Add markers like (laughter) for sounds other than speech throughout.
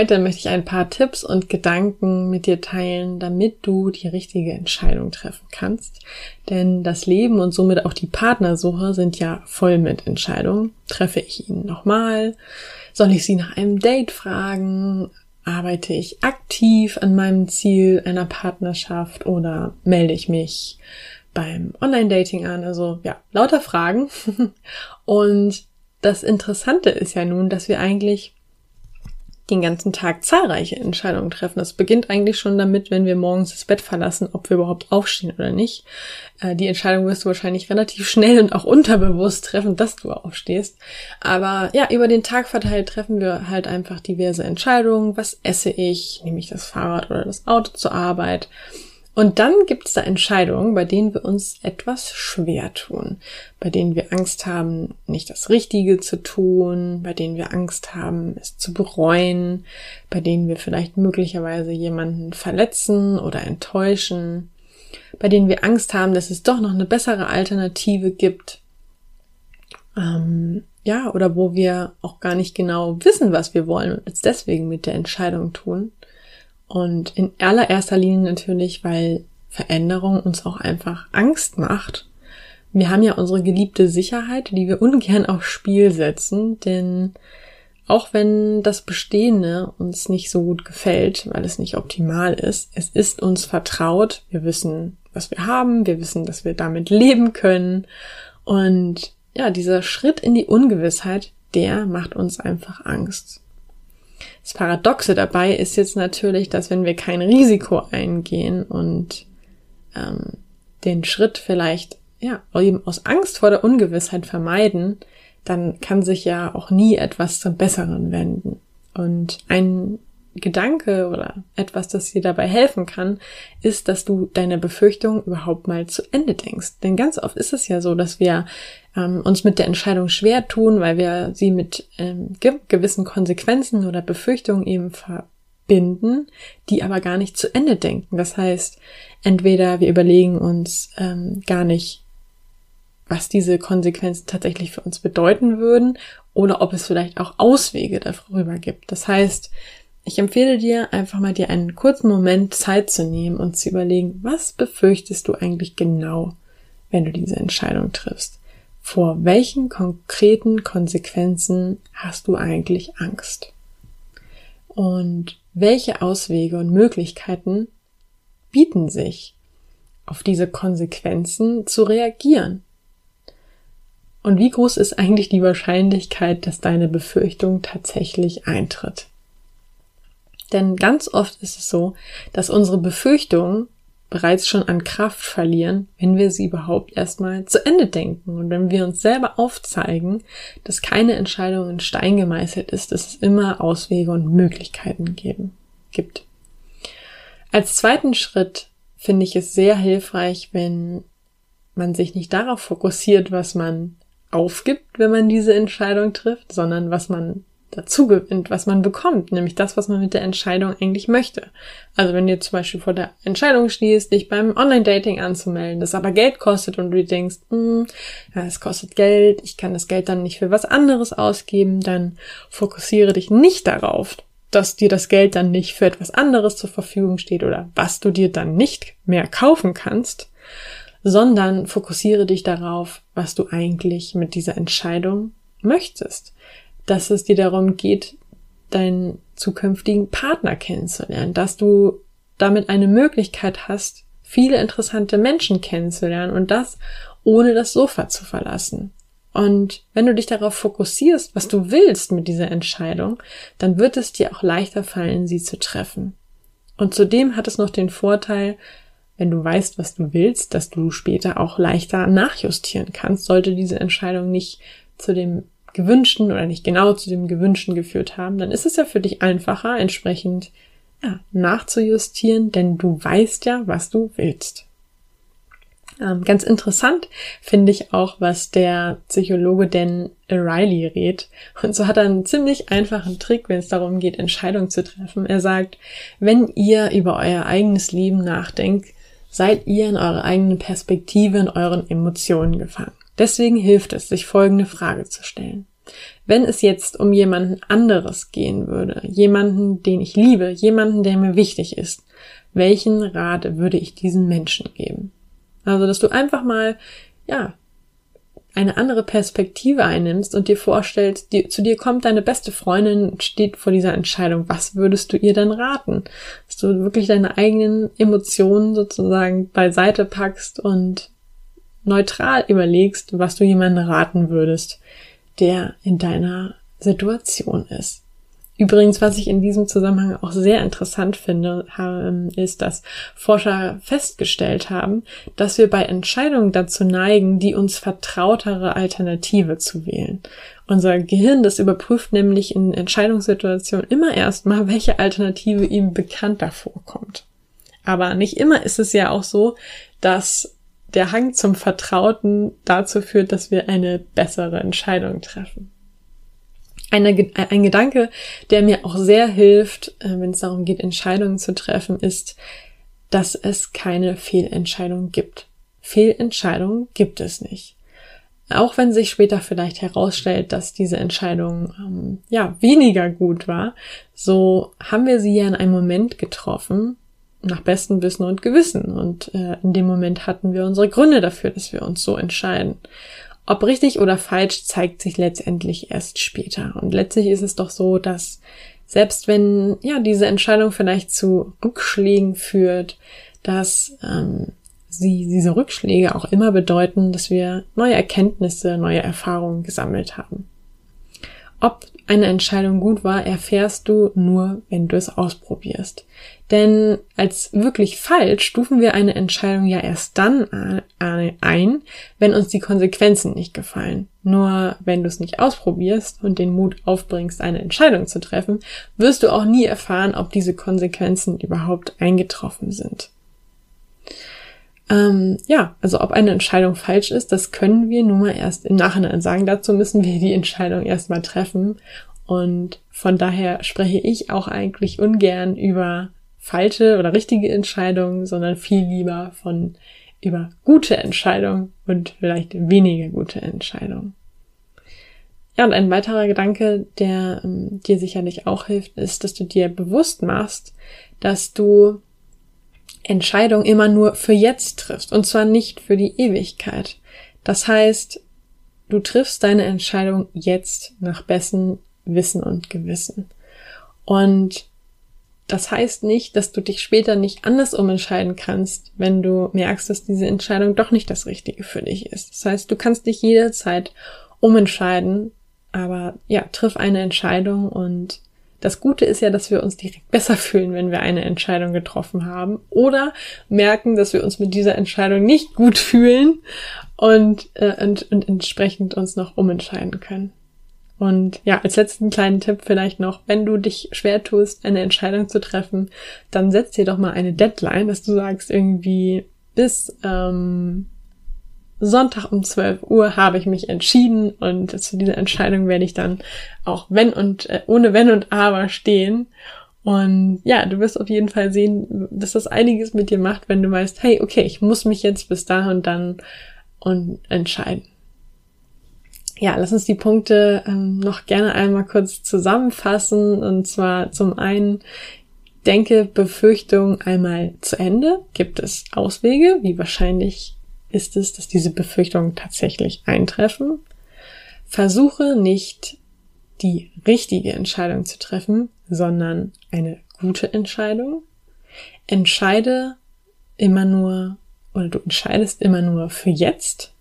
Heute möchte ich ein paar Tipps und Gedanken mit dir teilen, damit du die richtige Entscheidung treffen kannst. Denn das Leben und somit auch die Partnersuche sind ja voll mit Entscheidungen. Treffe ich ihn nochmal? Soll ich sie nach einem Date fragen? Arbeite ich aktiv an meinem Ziel einer Partnerschaft oder melde ich mich beim Online-Dating an? Also ja, lauter Fragen. (laughs) und das Interessante ist ja nun, dass wir eigentlich den ganzen Tag zahlreiche Entscheidungen treffen. Das beginnt eigentlich schon damit, wenn wir morgens das Bett verlassen, ob wir überhaupt aufstehen oder nicht. Äh, die Entscheidung wirst du wahrscheinlich relativ schnell und auch unterbewusst treffen, dass du aufstehst. Aber ja, über den Tag verteilt treffen wir halt einfach diverse Entscheidungen. Was esse ich? Nehme ich das Fahrrad oder das Auto zur Arbeit? Und dann gibt es da Entscheidungen, bei denen wir uns etwas schwer tun, bei denen wir Angst haben, nicht das Richtige zu tun, bei denen wir Angst haben, es zu bereuen, bei denen wir vielleicht möglicherweise jemanden verletzen oder enttäuschen, bei denen wir Angst haben, dass es doch noch eine bessere Alternative gibt. Ähm, ja, oder wo wir auch gar nicht genau wissen, was wir wollen und es deswegen mit der Entscheidung tun. Und in allererster Linie natürlich, weil Veränderung uns auch einfach Angst macht. Wir haben ja unsere geliebte Sicherheit, die wir ungern aufs Spiel setzen, denn auch wenn das Bestehende uns nicht so gut gefällt, weil es nicht optimal ist, es ist uns vertraut, wir wissen, was wir haben, wir wissen, dass wir damit leben können und ja, dieser Schritt in die Ungewissheit, der macht uns einfach Angst. Das Paradoxe dabei ist jetzt natürlich, dass wenn wir kein Risiko eingehen und ähm, den Schritt vielleicht ja eben aus Angst vor der Ungewissheit vermeiden, dann kann sich ja auch nie etwas zum Besseren wenden. Und ein Gedanke oder etwas, das dir dabei helfen kann, ist, dass du deine Befürchtung überhaupt mal zu Ende denkst. Denn ganz oft ist es ja so, dass wir ähm, uns mit der Entscheidung schwer tun, weil wir sie mit ähm, ge gewissen Konsequenzen oder Befürchtungen eben verbinden, die aber gar nicht zu Ende denken. Das heißt, entweder wir überlegen uns ähm, gar nicht, was diese Konsequenzen tatsächlich für uns bedeuten würden, oder ob es vielleicht auch Auswege darüber gibt. Das heißt, ich empfehle dir einfach mal dir einen kurzen Moment Zeit zu nehmen und zu überlegen, was befürchtest du eigentlich genau, wenn du diese Entscheidung triffst? Vor welchen konkreten Konsequenzen hast du eigentlich Angst? Und welche Auswege und Möglichkeiten bieten sich, auf diese Konsequenzen zu reagieren? Und wie groß ist eigentlich die Wahrscheinlichkeit, dass deine Befürchtung tatsächlich eintritt? Denn ganz oft ist es so, dass unsere Befürchtungen bereits schon an Kraft verlieren, wenn wir sie überhaupt erstmal zu Ende denken und wenn wir uns selber aufzeigen, dass keine Entscheidung in Stein gemeißelt ist, dass es immer Auswege und Möglichkeiten geben, gibt. Als zweiten Schritt finde ich es sehr hilfreich, wenn man sich nicht darauf fokussiert, was man aufgibt, wenn man diese Entscheidung trifft, sondern was man dazu gewinnt, was man bekommt, nämlich das, was man mit der Entscheidung eigentlich möchte. Also wenn du zum Beispiel vor der Entscheidung stehst, dich beim Online-Dating anzumelden, das aber Geld kostet und du denkst, hm, ja, es kostet Geld, ich kann das Geld dann nicht für was anderes ausgeben, dann fokussiere dich nicht darauf, dass dir das Geld dann nicht für etwas anderes zur Verfügung steht oder was du dir dann nicht mehr kaufen kannst, sondern fokussiere dich darauf, was du eigentlich mit dieser Entscheidung möchtest dass es dir darum geht, deinen zukünftigen Partner kennenzulernen, dass du damit eine Möglichkeit hast, viele interessante Menschen kennenzulernen und das ohne das Sofa zu verlassen. Und wenn du dich darauf fokussierst, was du willst mit dieser Entscheidung, dann wird es dir auch leichter fallen, sie zu treffen. Und zudem hat es noch den Vorteil, wenn du weißt, was du willst, dass du später auch leichter nachjustieren kannst, sollte diese Entscheidung nicht zu dem gewünschten oder nicht genau zu dem gewünschten geführt haben, dann ist es ja für dich einfacher, entsprechend ja, nachzujustieren, denn du weißt ja, was du willst. Ähm, ganz interessant finde ich auch, was der Psychologe Dan Riley rät. Und so hat er einen ziemlich einfachen Trick, wenn es darum geht, Entscheidungen zu treffen. Er sagt, wenn ihr über euer eigenes Leben nachdenkt, seid ihr in eurer eigenen Perspektive, in euren Emotionen gefangen. Deswegen hilft es, sich folgende Frage zu stellen. Wenn es jetzt um jemanden anderes gehen würde, jemanden, den ich liebe, jemanden, der mir wichtig ist, welchen Rat würde ich diesen Menschen geben? Also, dass du einfach mal, ja, eine andere Perspektive einnimmst und dir vorstellst, die, zu dir kommt deine beste Freundin und steht vor dieser Entscheidung. Was würdest du ihr dann raten? Dass du wirklich deine eigenen Emotionen sozusagen beiseite packst und neutral überlegst, was du jemandem raten würdest, der in deiner Situation ist. Übrigens, was ich in diesem Zusammenhang auch sehr interessant finde, ist, dass Forscher festgestellt haben, dass wir bei Entscheidungen dazu neigen, die uns vertrautere Alternative zu wählen. Unser Gehirn, das überprüft nämlich in Entscheidungssituationen immer erstmal, welche Alternative ihm bekannter vorkommt. Aber nicht immer ist es ja auch so, dass der Hang zum Vertrauten dazu führt, dass wir eine bessere Entscheidung treffen. Eine, ein Gedanke, der mir auch sehr hilft, äh, wenn es darum geht, Entscheidungen zu treffen, ist, dass es keine Fehlentscheidung gibt. Fehlentscheidungen gibt es nicht. Auch wenn sich später vielleicht herausstellt, dass diese Entscheidung ähm, ja weniger gut war, so haben wir sie ja in einem Moment getroffen, nach bestem Wissen und Gewissen. Und äh, in dem Moment hatten wir unsere Gründe dafür, dass wir uns so entscheiden. Ob richtig oder falsch zeigt sich letztendlich erst später. Und letztlich ist es doch so, dass selbst wenn ja diese Entscheidung vielleicht zu Rückschlägen führt, dass ähm, sie diese Rückschläge auch immer bedeuten, dass wir neue Erkenntnisse, neue Erfahrungen gesammelt haben. Ob eine Entscheidung gut war, erfährst du nur, wenn du es ausprobierst. Denn als wirklich falsch stufen wir eine Entscheidung ja erst dann ein, wenn uns die Konsequenzen nicht gefallen. Nur wenn du es nicht ausprobierst und den Mut aufbringst, eine Entscheidung zu treffen, wirst du auch nie erfahren, ob diese Konsequenzen überhaupt eingetroffen sind. Ähm, ja, also ob eine Entscheidung falsch ist, das können wir nun mal erst im Nachhinein sagen. Dazu müssen wir die Entscheidung erstmal treffen. Und von daher spreche ich auch eigentlich ungern über falsche oder richtige Entscheidungen, sondern viel lieber von über gute Entscheidungen und vielleicht weniger gute Entscheidungen. Ja, und ein weiterer Gedanke, der ähm, dir sicherlich auch hilft, ist, dass du dir bewusst machst, dass du Entscheidung immer nur für jetzt triffst und zwar nicht für die Ewigkeit. Das heißt, du triffst deine Entscheidung jetzt nach bestem Wissen und Gewissen. Und das heißt nicht, dass du dich später nicht anders umentscheiden kannst, wenn du merkst, dass diese Entscheidung doch nicht das Richtige für dich ist. Das heißt, du kannst dich jederzeit umentscheiden, aber ja, triff eine Entscheidung und das Gute ist ja, dass wir uns direkt besser fühlen, wenn wir eine Entscheidung getroffen haben oder merken, dass wir uns mit dieser Entscheidung nicht gut fühlen und, äh, und, und entsprechend uns noch umentscheiden können. Und ja, als letzten kleinen Tipp vielleicht noch, wenn du dich schwer tust, eine Entscheidung zu treffen, dann setz dir doch mal eine Deadline, dass du sagst irgendwie bis ähm, Sonntag um 12 Uhr habe ich mich entschieden und zu dieser Entscheidung werde ich dann auch wenn und äh, ohne wenn und aber stehen. Und ja, du wirst auf jeden Fall sehen, dass das einiges mit dir macht, wenn du weißt, hey, okay, ich muss mich jetzt bis da und dann und entscheiden. Ja, lass uns die Punkte ähm, noch gerne einmal kurz zusammenfassen. Und zwar zum einen, denke Befürchtung einmal zu Ende. Gibt es Auswege? Wie wahrscheinlich ist es, dass diese Befürchtungen tatsächlich eintreffen. Versuche nicht die richtige Entscheidung zu treffen, sondern eine gute Entscheidung. Entscheide immer nur oder du entscheidest immer nur für jetzt.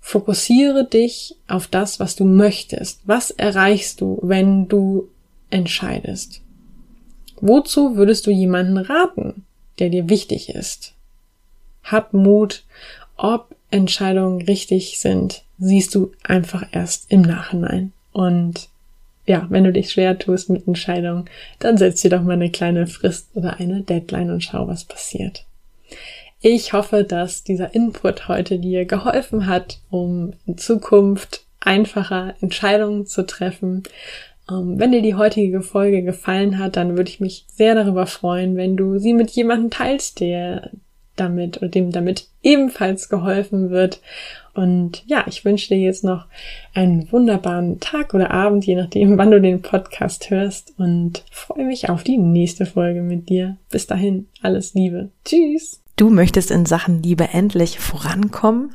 Fokussiere dich auf das, was du möchtest. Was erreichst du, wenn du entscheidest? Wozu würdest du jemanden raten, der dir wichtig ist? Hab Mut, ob Entscheidungen richtig sind, siehst du einfach erst im Nachhinein. Und ja, wenn du dich schwer tust mit Entscheidungen, dann setz dir doch mal eine kleine Frist oder eine Deadline und schau, was passiert. Ich hoffe, dass dieser Input heute dir geholfen hat, um in Zukunft einfacher Entscheidungen zu treffen. Ähm, wenn dir die heutige Folge gefallen hat, dann würde ich mich sehr darüber freuen, wenn du sie mit jemandem teilst, der damit oder dem damit ebenfalls geholfen wird. Und ja, ich wünsche dir jetzt noch einen wunderbaren Tag oder Abend, je nachdem, (laughs) wann du den Podcast hörst und freue mich auf die nächste Folge mit dir. Bis dahin, alles Liebe. Tschüss. Du möchtest in Sachen Liebe endlich vorankommen,